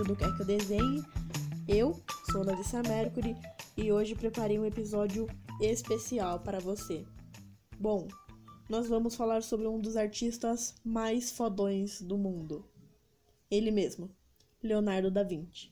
episódio do Quer Que Eu Desenhe. Eu sou Larissa Mercury e hoje preparei um episódio especial para você. Bom, nós vamos falar sobre um dos artistas mais fodões do mundo. Ele mesmo, Leonardo da Vinci.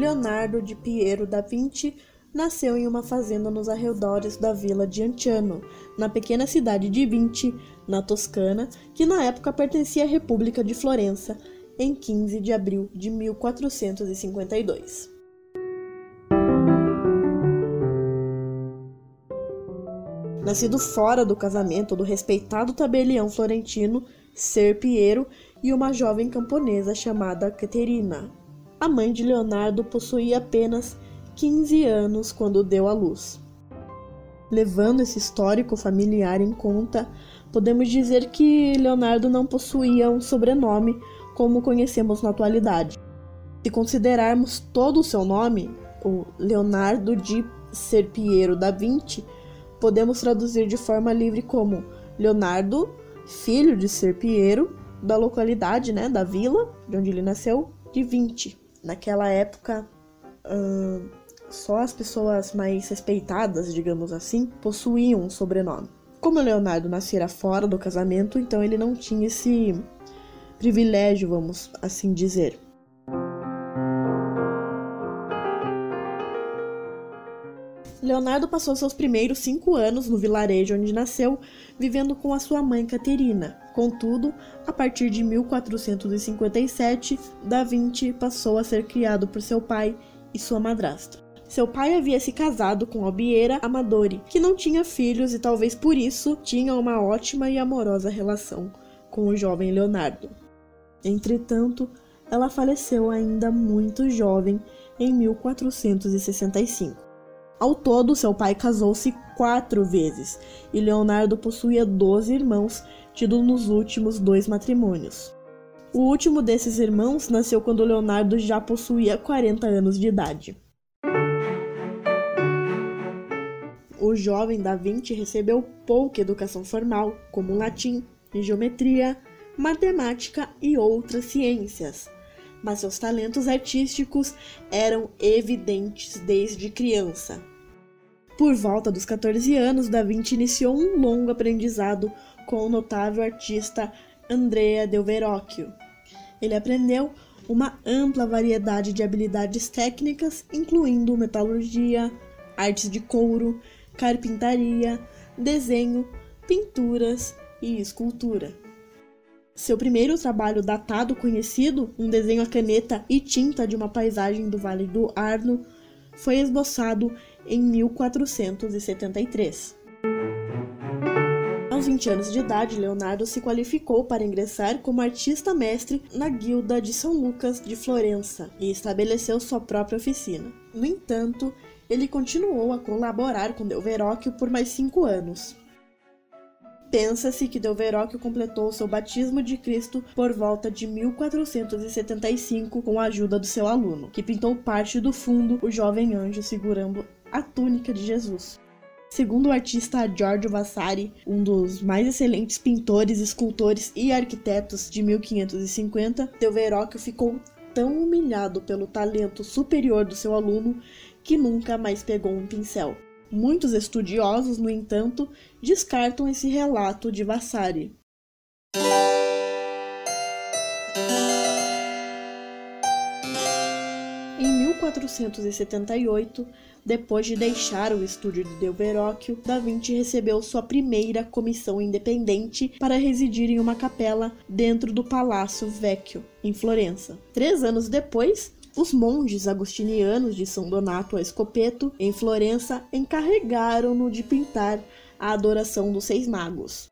Leonardo de Piero da Vinci nasceu em uma fazenda nos arredores da vila de Anciano, na pequena cidade de Vinci, na Toscana, que na época pertencia à República de Florença, em 15 de abril de 1452. Nascido fora do casamento do respeitado tabelião florentino Ser Piero e uma jovem camponesa chamada Caterina, a mãe de Leonardo possuía apenas 15 anos quando deu à luz. Levando esse histórico familiar em conta, podemos dizer que Leonardo não possuía um sobrenome como conhecemos na atualidade. Se considerarmos todo o seu nome, o Leonardo de Serpiero da Vinci, podemos traduzir de forma livre como Leonardo, filho de Serpiero, da localidade, né, da vila de onde ele nasceu, de Vinci. Naquela época, só as pessoas mais respeitadas, digamos assim, possuíam um sobrenome. Como Leonardo nascera fora do casamento, então ele não tinha esse privilégio, vamos assim dizer. Leonardo passou seus primeiros cinco anos no vilarejo onde nasceu, vivendo com a sua mãe Caterina. Contudo, a partir de 1457, Da Vinci passou a ser criado por seu pai e sua madrasta. Seu pai havia se casado com Albiera Amadori, que não tinha filhos e talvez por isso tinha uma ótima e amorosa relação com o jovem Leonardo. Entretanto, ela faleceu ainda muito jovem em 1465. Ao todo, seu pai casou-se quatro vezes e Leonardo possuía 12 irmãos, tidos nos últimos dois matrimônios. O último desses irmãos nasceu quando Leonardo já possuía 40 anos de idade. O jovem Da Vinci recebeu pouca educação formal, como latim, geometria, matemática e outras ciências, mas seus talentos artísticos eram evidentes desde criança. Por volta dos 14 anos, Da Vinci iniciou um longo aprendizado com o notável artista Andrea del Verrocchio. Ele aprendeu uma ampla variedade de habilidades técnicas, incluindo metalurgia, artes de couro, carpintaria, desenho, pinturas e escultura. Seu primeiro trabalho datado conhecido, um desenho a caneta e tinta de uma paisagem do Vale do Arno, foi esboçado em 1473. Aos 20 anos de idade, Leonardo se qualificou para ingressar como artista mestre na Guilda de São Lucas de Florença e estabeleceu sua própria oficina. No entanto, ele continuou a colaborar com Del Verrocchio por mais cinco anos. Pensa-se que Del Verrocchio completou seu batismo de Cristo por volta de 1475 com a ajuda do seu aluno, que pintou parte do fundo o jovem anjo segurando a túnica de Jesus. Segundo o artista Giorgio Vasari, um dos mais excelentes pintores, escultores e arquitetos de 1550, Del ficou tão humilhado pelo talento superior do seu aluno que nunca mais pegou um pincel. Muitos estudiosos, no entanto, descartam esse relato de Vasari. 1478, depois de deixar o estúdio de Del Verrocchio, Da Vinci recebeu sua primeira comissão independente para residir em uma capela dentro do Palácio Vecchio, em Florença. Três anos depois, os monges agostinianos de São Donato a Escopeto, em Florença, encarregaram-no de pintar a adoração dos Seis Magos.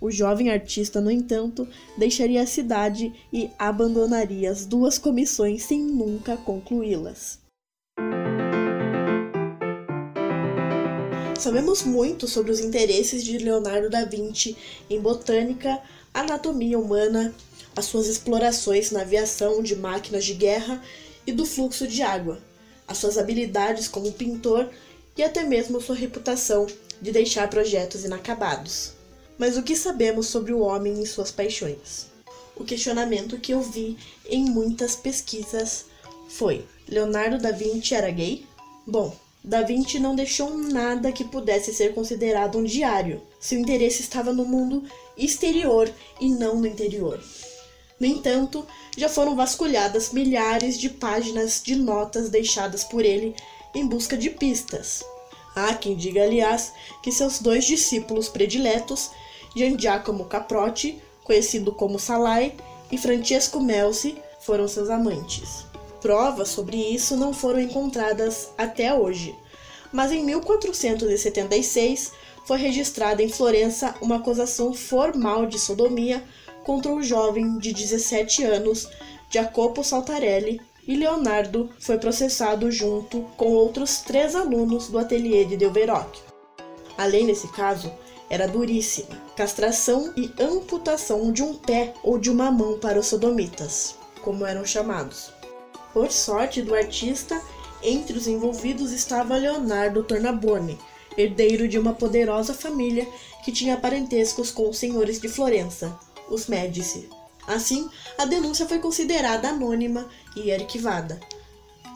O jovem artista, no entanto, deixaria a cidade e abandonaria as duas comissões sem nunca concluí-las. Sabemos muito sobre os interesses de Leonardo da Vinci em botânica, anatomia humana, as suas explorações na aviação de máquinas de guerra e do fluxo de água, as suas habilidades como pintor e até mesmo sua reputação de deixar projetos inacabados. Mas o que sabemos sobre o homem e suas paixões? O questionamento que eu vi em muitas pesquisas foi: Leonardo da Vinci era gay? Bom, Da Vinci não deixou nada que pudesse ser considerado um diário. Seu interesse estava no mundo exterior e não no interior. No entanto, já foram vasculhadas milhares de páginas de notas deixadas por ele em busca de pistas. Há quem diga, aliás, que seus dois discípulos prediletos, Gian Giacomo Caprotti, conhecido como Salai, e Francesco Melzi, foram seus amantes. Provas sobre isso não foram encontradas até hoje, mas em 1476 foi registrada em Florença uma acusação formal de sodomia contra o jovem de 17 anos, Jacopo Saltarelli, e Leonardo foi processado junto com outros três alunos do ateliê de Del Verrocchio. A lei nesse caso era duríssima: castração e amputação de um pé ou de uma mão para os sodomitas, como eram chamados. Por sorte do artista, entre os envolvidos estava Leonardo Tornabuoni, herdeiro de uma poderosa família que tinha parentescos com os senhores de Florença, os Médici. Assim, a denúncia foi considerada anônima e arquivada.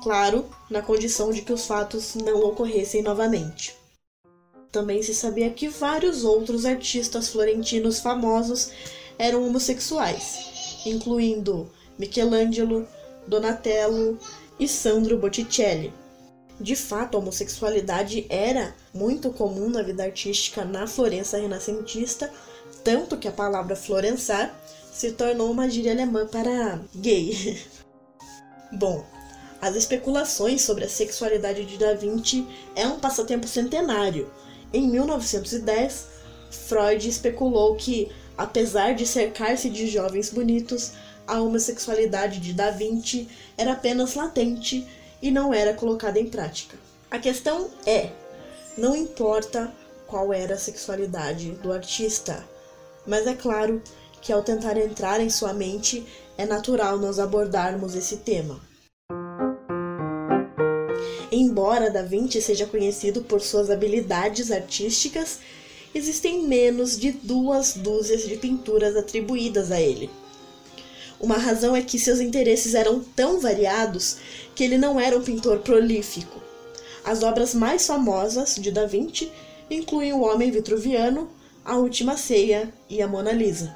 Claro, na condição de que os fatos não ocorressem novamente. Também se sabia que vários outros artistas florentinos famosos eram homossexuais, incluindo Michelangelo, Donatello e Sandro Botticelli. De fato, a homossexualidade era muito comum na vida artística na Florença renascentista, tanto que a palavra florensar se tornou uma gíria alemã para gay. Bom, as especulações sobre a sexualidade de Da Vinci é um passatempo centenário. Em 1910, Freud especulou que, apesar de cercar-se de jovens bonitos, a homossexualidade de Da Vinci era apenas latente e não era colocada em prática. A questão é: não importa qual era a sexualidade do artista, mas é claro que ao tentar entrar em sua mente, é natural nós abordarmos esse tema. Embora Da Vinci seja conhecido por suas habilidades artísticas, existem menos de duas dúzias de pinturas atribuídas a ele. Uma razão é que seus interesses eram tão variados que ele não era um pintor prolífico. As obras mais famosas de Da Vinci incluem O Homem Vitruviano, A Última Ceia e A Mona Lisa.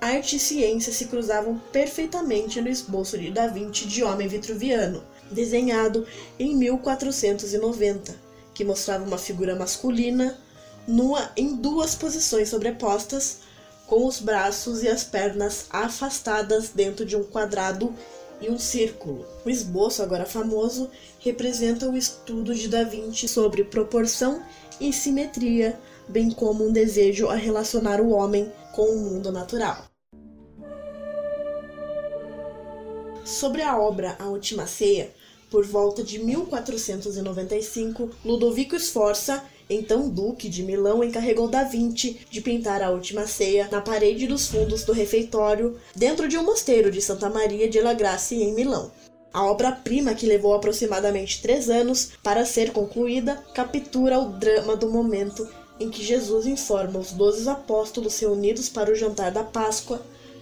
Arte e ciência se cruzavam perfeitamente no esboço de Da Vinci de Homem Vitruviano, desenhado em 1490, que mostrava uma figura masculina nua em duas posições sobrepostas, com os braços e as pernas afastadas dentro de um quadrado e um círculo. O esboço, agora famoso, representa o estudo de Da Vinci sobre proporção e simetria, bem como um desejo a relacionar o homem com o mundo natural. Sobre a obra A Última Ceia, por volta de 1495, Ludovico Sforza então duque de Milão encarregou Da Vinci de pintar a Última Ceia na parede dos fundos do refeitório dentro de um mosteiro de Santa Maria de La Gracia em Milão. A obra-prima, que levou aproximadamente três anos para ser concluída, captura o drama do momento em que Jesus informa os doze apóstolos reunidos para o jantar da Páscoa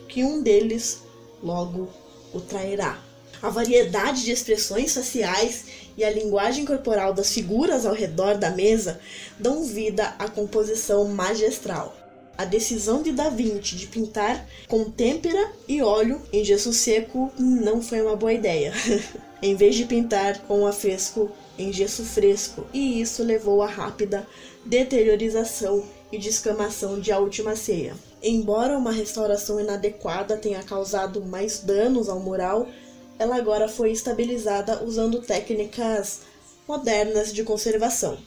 que um deles logo o trairá. A variedade de expressões faciais e a linguagem corporal das figuras ao redor da mesa dão vida à composição magistral. A decisão de Da Vinci de pintar com têmpera e óleo em gesso seco não foi uma boa ideia. em vez de pintar com afresco em gesso fresco, e isso levou à rápida deteriorização e descamação de A Última Ceia. Embora uma restauração inadequada tenha causado mais danos ao mural, ela agora foi estabilizada usando técnicas modernas de conservação.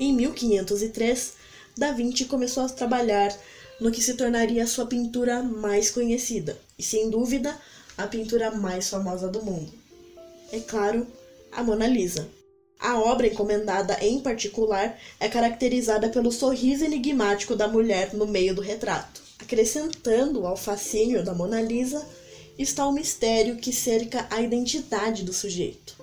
Em 1503, Da Vinci começou a trabalhar no que se tornaria sua pintura mais conhecida e, sem dúvida, a pintura mais famosa do mundo. É claro, a Mona Lisa. A obra encomendada em particular é caracterizada pelo sorriso enigmático da mulher no meio do retrato. Acrescentando ao fascínio da Mona Lisa está o mistério que cerca a identidade do sujeito.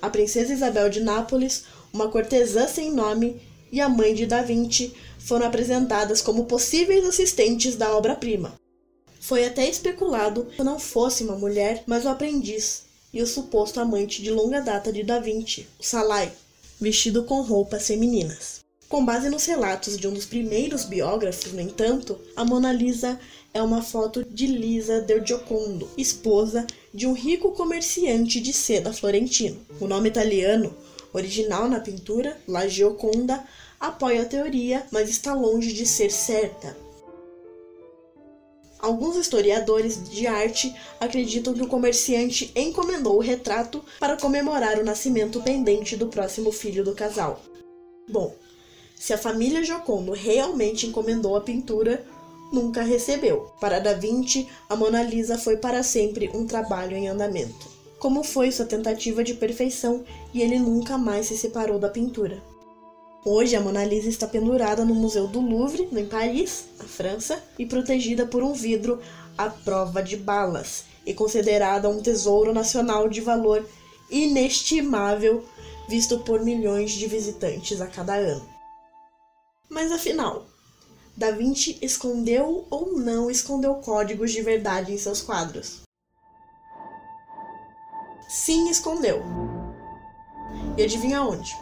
A princesa Isabel de Nápoles, uma cortesã sem nome, e a mãe de Da Vinci foram apresentadas como possíveis assistentes da obra-prima. Foi até especulado que não fosse uma mulher, mas o aprendiz e o suposto amante de longa data de Da Vinci, o Salai, vestido com roupas femininas. Com base nos relatos de um dos primeiros biógrafos, no entanto, a Mona Lisa é uma foto de Lisa del Giocondo, esposa de um rico comerciante de seda florentino. O nome italiano, original na pintura, La Gioconda, apoia a teoria, mas está longe de ser certa. Alguns historiadores de arte acreditam que o comerciante encomendou o retrato para comemorar o nascimento pendente do próximo filho do casal. Bom, se a família Giocondo realmente encomendou a pintura, nunca recebeu. Para Da Vinci, a Mona Lisa foi para sempre um trabalho em andamento. Como foi sua tentativa de perfeição e ele nunca mais se separou da pintura. Hoje, a Mona Lisa está pendurada no Museu do Louvre, em Paris, na França, e protegida por um vidro à prova de balas, e considerada um tesouro nacional de valor inestimável, visto por milhões de visitantes a cada ano. Mas afinal, Da Vinci escondeu ou não escondeu códigos de verdade em seus quadros? Sim, escondeu. E adivinha onde?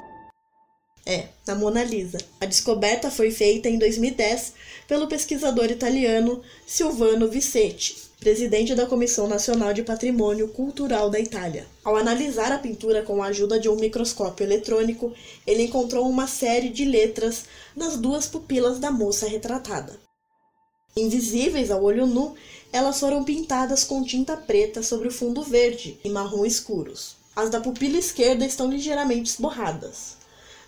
É, na Mona Lisa. A descoberta foi feita em 2010 pelo pesquisador italiano Silvano Vicetti, presidente da Comissão Nacional de Patrimônio Cultural da Itália. Ao analisar a pintura com a ajuda de um microscópio eletrônico, ele encontrou uma série de letras nas duas pupilas da moça retratada. Invisíveis ao olho nu, elas foram pintadas com tinta preta sobre o fundo verde e marrom escuros. As da pupila esquerda estão ligeiramente esborradas.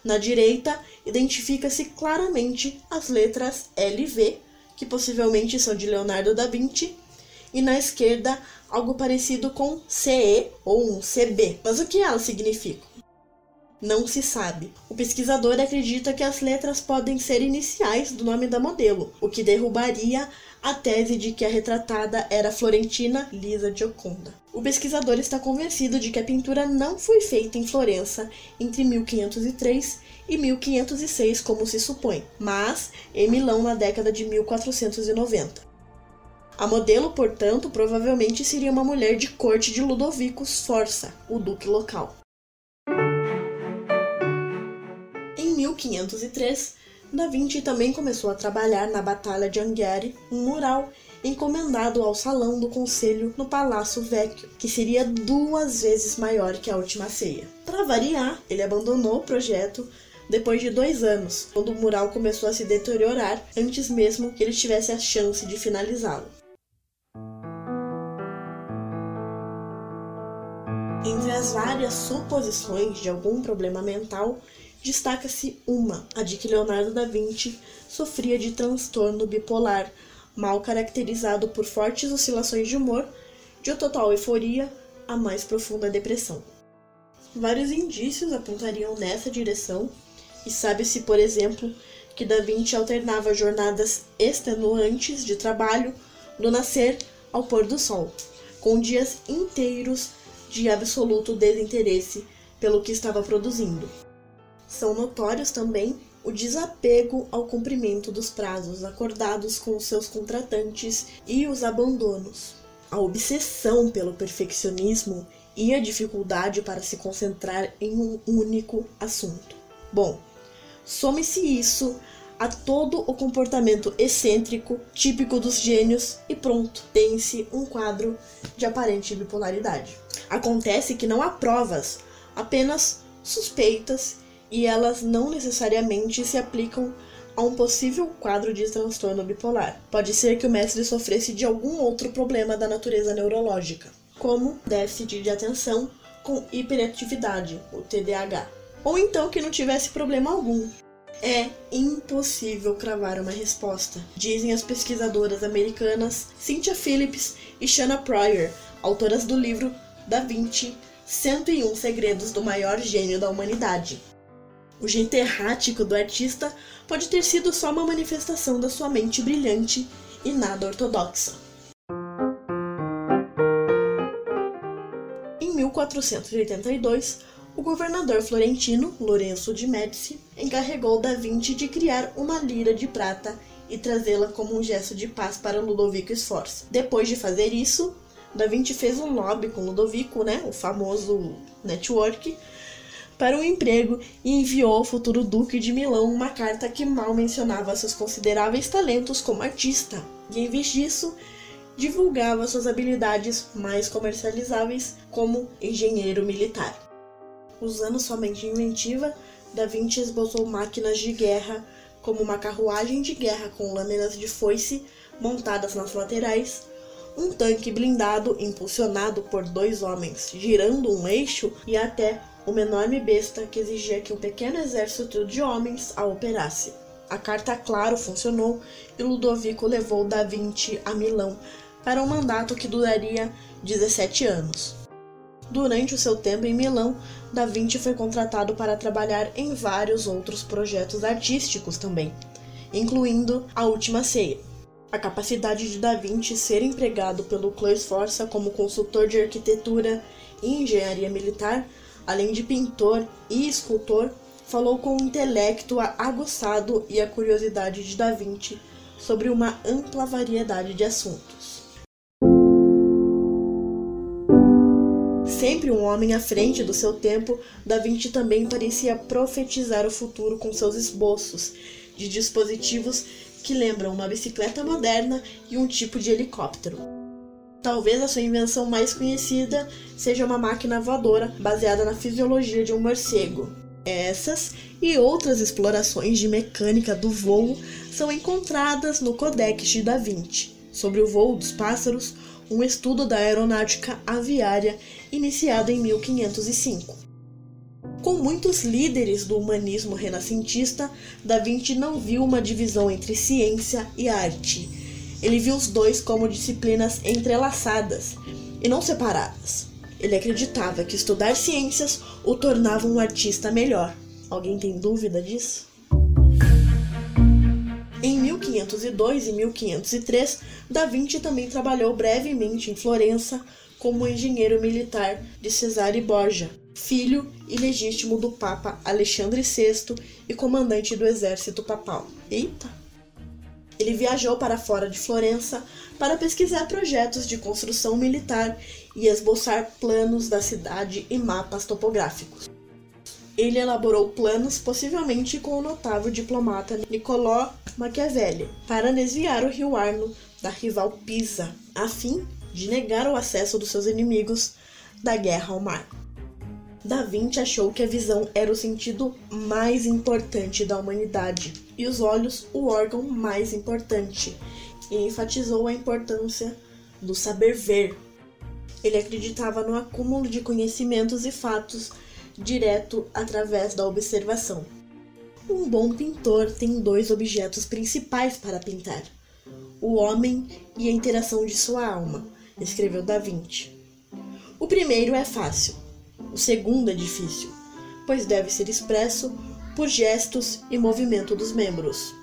Na direita, identifica-se claramente as letras L e V, que possivelmente são de Leonardo da Vinci, e na esquerda, algo parecido com CE ou um CB. Mas o que elas significam? Não se sabe. O pesquisador acredita que as letras podem ser iniciais do nome da modelo, o que derrubaria a tese de que a retratada era Florentina Lisa Gioconda. O pesquisador está convencido de que a pintura não foi feita em Florença entre 1503 e 1506, como se supõe, mas em Milão na década de 1490. A modelo, portanto, provavelmente seria uma mulher de corte de Ludovico Sforza, o duque local. Em 1503, Da Vinci também começou a trabalhar na Batalha de Anghiari, um mural encomendado ao Salão do Conselho no Palácio Vecchio, que seria duas vezes maior que a última ceia. Para variar, ele abandonou o projeto depois de dois anos, quando o mural começou a se deteriorar antes mesmo que ele tivesse a chance de finalizá-lo. Entre as várias suposições de algum problema mental, destaca-se uma, a de que Leonardo da Vinci sofria de transtorno bipolar, mal caracterizado por fortes oscilações de humor, de total euforia a mais profunda depressão. Vários indícios apontariam nessa direção, e sabe-se, por exemplo, que Da Vinci alternava jornadas extenuantes de trabalho do nascer ao pôr do sol, com dias inteiros de absoluto desinteresse pelo que estava produzindo. São notórios também o desapego ao cumprimento dos prazos acordados com seus contratantes e os abandonos, a obsessão pelo perfeccionismo e a dificuldade para se concentrar em um único assunto. Bom, some-se isso a todo o comportamento excêntrico típico dos gênios e pronto, tem-se um quadro de aparente bipolaridade. Acontece que não há provas, apenas suspeitas, e elas não necessariamente se aplicam a um possível quadro de transtorno bipolar. Pode ser que o mestre sofresse de algum outro problema da natureza neurológica, como déficit de atenção com hiperatividade, o TDAH. Ou então que não tivesse problema algum. É impossível cravar uma resposta, dizem as pesquisadoras americanas Cynthia Phillips e Shanna Pryor, autoras do livro Da Vinci, 101 segredos do maior gênio da humanidade. O jeito errático do artista pode ter sido só uma manifestação da sua mente brilhante e nada ortodoxa. Em 1482, o governador florentino, Lourenço de Médici, encarregou Da Vinci de criar uma lira de prata e trazê-la como um gesto de paz para Ludovico Sforza. Depois de fazer isso, Da Vinci fez um lobby com Ludovico, né, o famoso network, para um emprego e enviou ao futuro duque de Milão uma carta que mal mencionava seus consideráveis talentos como artista. E em vez disso, divulgava suas habilidades mais comercializáveis como engenheiro militar. Usando sua mente inventiva, Da Vinci esboçou máquinas de guerra, como uma carruagem de guerra com lâminas de foice montadas nas laterais, um tanque blindado impulsionado por dois homens girando um eixo e até uma enorme besta que exigia que um pequeno exército de homens a operasse. A carta, claro, funcionou e Ludovico levou Da Vinci a Milão para um mandato que duraria 17 anos. Durante o seu tempo em Milão, Da Vinci foi contratado para trabalhar em vários outros projetos artísticos também, incluindo A Última Ceia. A capacidade de Da Vinci ser empregado pelo Clã Força como consultor de arquitetura e engenharia militar, além de pintor e escultor, falou com o intelecto aguçado e a curiosidade de Da Vinci sobre uma ampla variedade de assuntos. Sempre um homem à frente do seu tempo, Da Vinci também parecia profetizar o futuro com seus esboços de dispositivos que lembram uma bicicleta moderna e um tipo de helicóptero. Talvez a sua invenção mais conhecida seja uma máquina voadora baseada na fisiologia de um morcego. Essas e outras explorações de mecânica do voo são encontradas no Codex de Da Vinci, sobre o voo dos pássaros, um estudo da aeronáutica aviária iniciado em 1505. Com muitos líderes do humanismo renascentista, Da Vinci não viu uma divisão entre ciência e arte. Ele viu os dois como disciplinas entrelaçadas e não separadas. Ele acreditava que estudar ciências o tornava um artista melhor. Alguém tem dúvida disso? Em 1502 e 1503, Da Vinci também trabalhou brevemente em Florença como engenheiro militar de Cesare Borgia, filho ilegítimo do Papa Alexandre VI e comandante do exército papal. Eita! Ele viajou para fora de Florença para pesquisar projetos de construção militar e esboçar planos da cidade e mapas topográficos. Ele elaborou planos, possivelmente com o notável diplomata Niccolò Machiavelli, para desviar o rio Arno da rival Pisa, a fim de negar o acesso dos seus inimigos da guerra ao mar. Da Vinci achou que a visão era o sentido mais importante da humanidade e os olhos o órgão mais importante, e enfatizou a importância do saber ver. Ele acreditava no acúmulo de conhecimentos e fatos direto através da observação. Um bom pintor tem dois objetos principais para pintar: o homem e a interação de sua alma, escreveu Da Vinci. O primeiro é fácil, o segundo é difícil, pois deve ser expresso por gestos e movimento dos membros.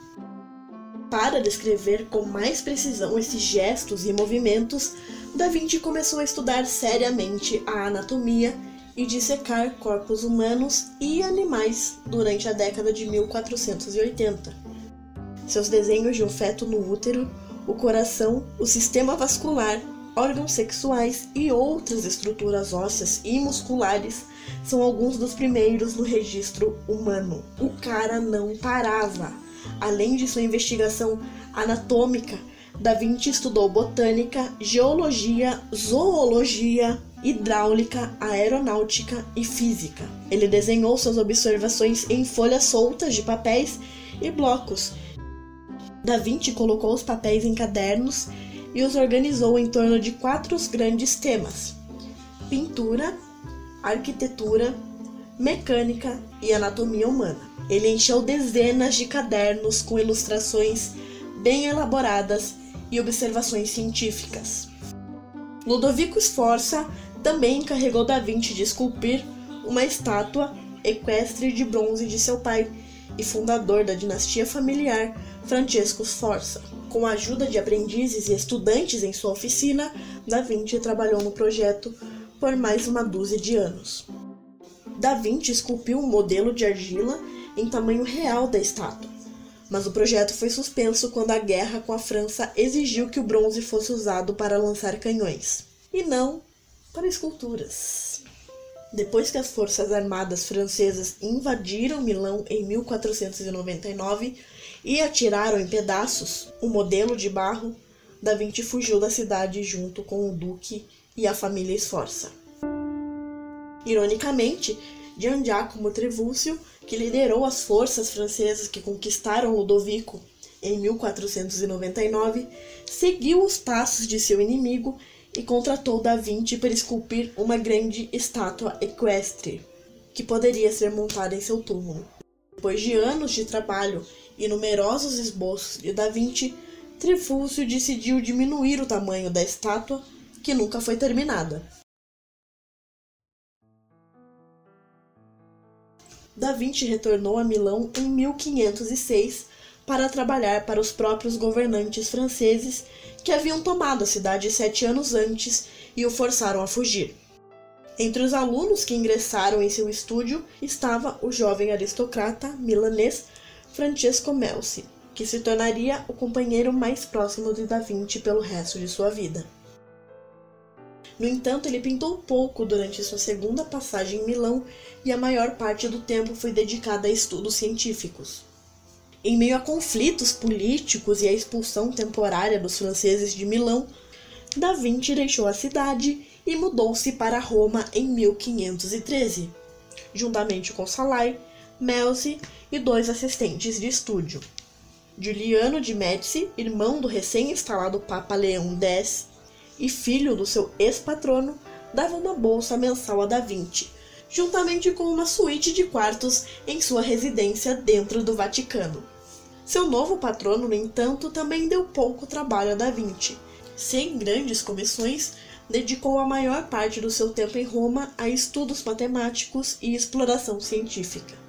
Para descrever com mais precisão esses gestos e movimentos, Da Vinci começou a estudar seriamente a anatomia e dissecar corpos humanos e animais durante a década de 1480. Seus desenhos de um feto no útero, o coração, o sistema vascular, órgãos sexuais e outras estruturas ósseas e musculares são alguns dos primeiros no registro humano. O cara não parava. Além de sua investigação anatômica, Da Vinci estudou botânica, geologia, zoologia, hidráulica, aeronáutica e física. Ele desenhou suas observações em folhas soltas de papéis e blocos. Da Vinci colocou os papéis em cadernos e os organizou em torno de quatro grandes temas: pintura, arquitetura, mecânica e anatomia humana. Ele encheu dezenas de cadernos com ilustrações bem elaboradas e observações científicas. Ludovico Sforza Também encarregou Da Vinci de esculpir uma estátua equestre de bronze de seu pai e fundador da dinastia familiar Francesco Sforza. Com a ajuda de aprendizes e estudantes em sua oficina, Da Vinci trabalhou no projeto por mais uma dúzia de anos. Da Vinci esculpiu um modelo de argila em tamanho real da estátua, mas o projeto foi suspenso quando a guerra com a França exigiu que o bronze fosse usado para lançar canhões, e não para esculturas. Depois que as forças armadas francesas invadiram Milão em 1499 e atiraram em pedaços o modelo de barro, Da Vinci fugiu da cidade junto com o duque e a família Sforza. Ironicamente, Gian Giacomo Trivulzio, que liderou as forças francesas que conquistaram Ludovico em 1499, seguiu os passos de seu inimigo e contratou Da Vinci para esculpir uma grande estátua equestre, que poderia ser montada em seu túmulo. Depois de anos de trabalho e numerosos esboços de Da Vinci, Trifúcio decidiu diminuir o tamanho da estátua, que nunca foi terminada. Da Vinci retornou a Milão em 1506 para trabalhar para os próprios governantes franceses que haviam tomado a cidade sete anos antes e o forçaram a fugir. Entre os alunos que ingressaram em seu estúdio estava o jovem aristocrata milanês Francesco Melzi, que se tornaria o companheiro mais próximo de Da Vinci pelo resto de sua vida. No entanto, ele pintou pouco durante sua segunda passagem em Milão e a maior parte do tempo foi dedicada a estudos científicos. Em meio a conflitos políticos e a expulsão temporária dos franceses de Milão, Da Vinci deixou a cidade e mudou-se para Roma em 1513, juntamente com Salai, Melzi e dois assistentes de estúdio. Giuliano de Médici, irmão do recém-instalado Papa Leão X e filho do seu ex-patrono, dava uma bolsa mensal a Da Vinci, juntamente com uma suíte de quartos em sua residência dentro do Vaticano. Seu novo patrono, no entanto, também deu pouco trabalho a Da Vinci. Sem grandes comissões, dedicou a maior parte do seu tempo em Roma a estudos matemáticos e exploração científica.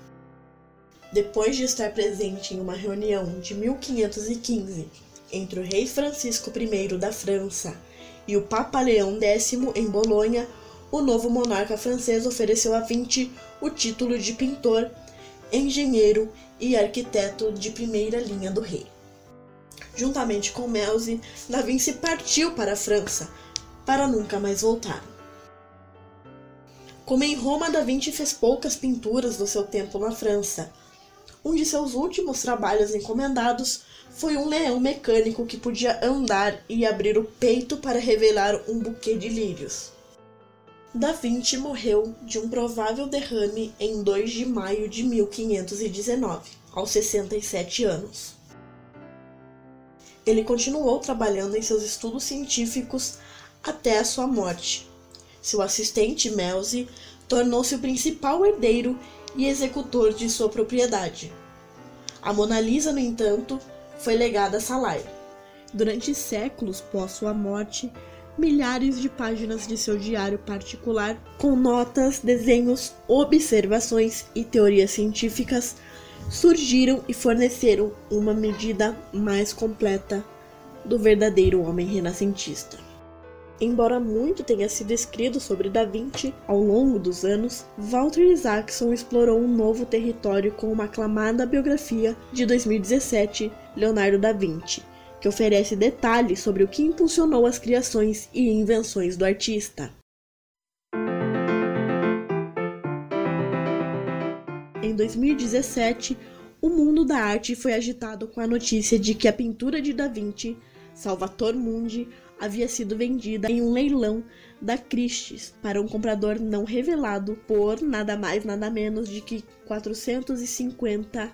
Depois de estar presente em uma reunião de 1515 entre o rei Francisco I da França e o Papa Leão X em Bolonha, o novo monarca francês ofereceu a Vinci o título de pintor, engenheiro e arquiteto de primeira linha do rei. Juntamente com Melzi, Da Vinci partiu para a França, para nunca mais voltar. Como em Roma, Da Vinci fez poucas pinturas do seu tempo na França. Um de seus últimos trabalhos encomendados foi um leão mecânico que podia andar e abrir o peito para revelar um buquê de lírios. Da Vinci morreu de um provável derrame em 2 de maio de 1519, aos 67 anos. Ele continuou trabalhando em seus estudos científicos até a sua morte. Seu assistente Melzi tornou-se o principal herdeiro e executor de sua propriedade. A Mona Lisa, no entanto, foi legada a Salai. Durante séculos pós sua morte, milhares de páginas de seu diário particular, com notas, desenhos, observações e teorias científicas, surgiram e forneceram uma medida mais completa do verdadeiro homem renascentista. Embora muito tenha sido escrito sobre Da Vinci ao longo dos anos, Walter Isaacson explorou um novo território com uma aclamada biografia de 2017, Leonardo da Vinci, que oferece detalhes sobre o que impulsionou as criações e invenções do artista. Em 2017, o mundo da arte foi agitado com a notícia de que a pintura de Da Vinci, Salvator Mundi, havia sido vendida em um leilão da Christie's para um comprador não revelado por nada mais nada menos de que 450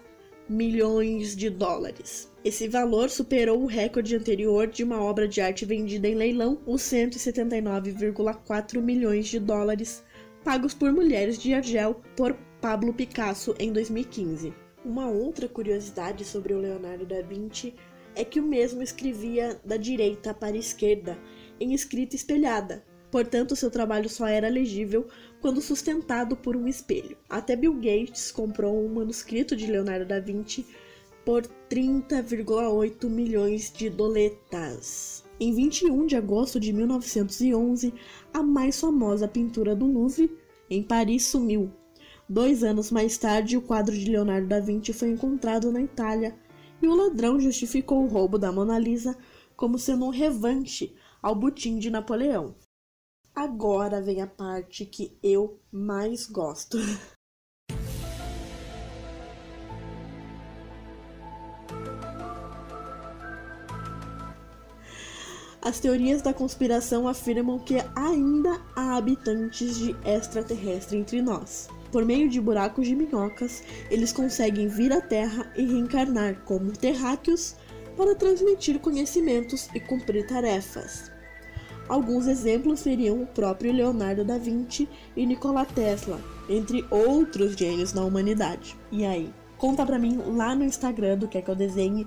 milhões de dólares. Esse valor superou o recorde anterior de uma obra de arte vendida em leilão, os 179,4 milhões de dólares pagos por mulheres de Argel por Pablo Picasso em 2015. Uma outra curiosidade sobre o Leonardo da Vinci é que o mesmo escrevia da direita para a esquerda, em escrita espelhada, Portanto, seu trabalho só era legível quando sustentado por um espelho. Até Bill Gates comprou um manuscrito de Leonardo da Vinci por 30,8 milhões de doletas. Em 21 de agosto de 1911, a mais famosa pintura do Louvre, em Paris, sumiu. Dois anos mais tarde, o quadro de Leonardo da Vinci foi encontrado na Itália e o ladrão justificou o roubo da Mona Lisa como sendo um revanche ao butim de Napoleão. Agora vem a parte que eu mais gosto. As teorias da conspiração afirmam que ainda há habitantes de extraterrestre entre nós. Por meio de buracos de minhocas, eles conseguem vir à Terra e reencarnar como terráqueos para transmitir conhecimentos e cumprir tarefas. Alguns exemplos seriam o próprio Leonardo da Vinci e Nikola Tesla, entre outros gênios da humanidade. E aí? Conta pra mim lá no Instagram do que é que eu desenhe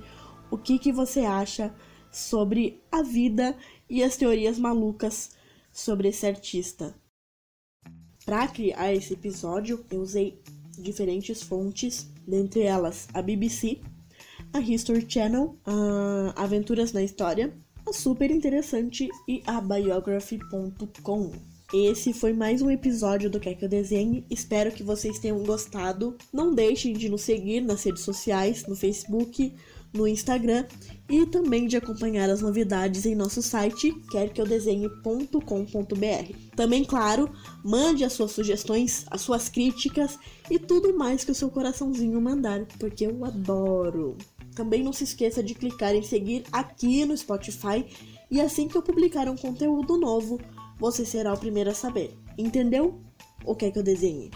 o que, que você acha sobre a vida e as teorias malucas sobre esse artista. Para criar esse episódio, eu usei diferentes fontes, dentre elas a BBC, a History Channel, a Aventuras na História, a Super Interessante e a Biography.com. Esse foi mais um episódio do Quer Que Eu Desenhe. Espero que vocês tenham gostado. Não deixem de nos seguir nas redes sociais, no Facebook, no Instagram e também de acompanhar as novidades em nosso site querqueeudesenhe.com.br. Também, claro, mande as suas sugestões, as suas críticas e tudo mais que o seu coraçãozinho mandar, porque eu adoro. Também não se esqueça de clicar em seguir aqui no Spotify e assim que eu publicar um conteúdo novo, você será o primeiro a saber. Entendeu? O que é que eu desenhe?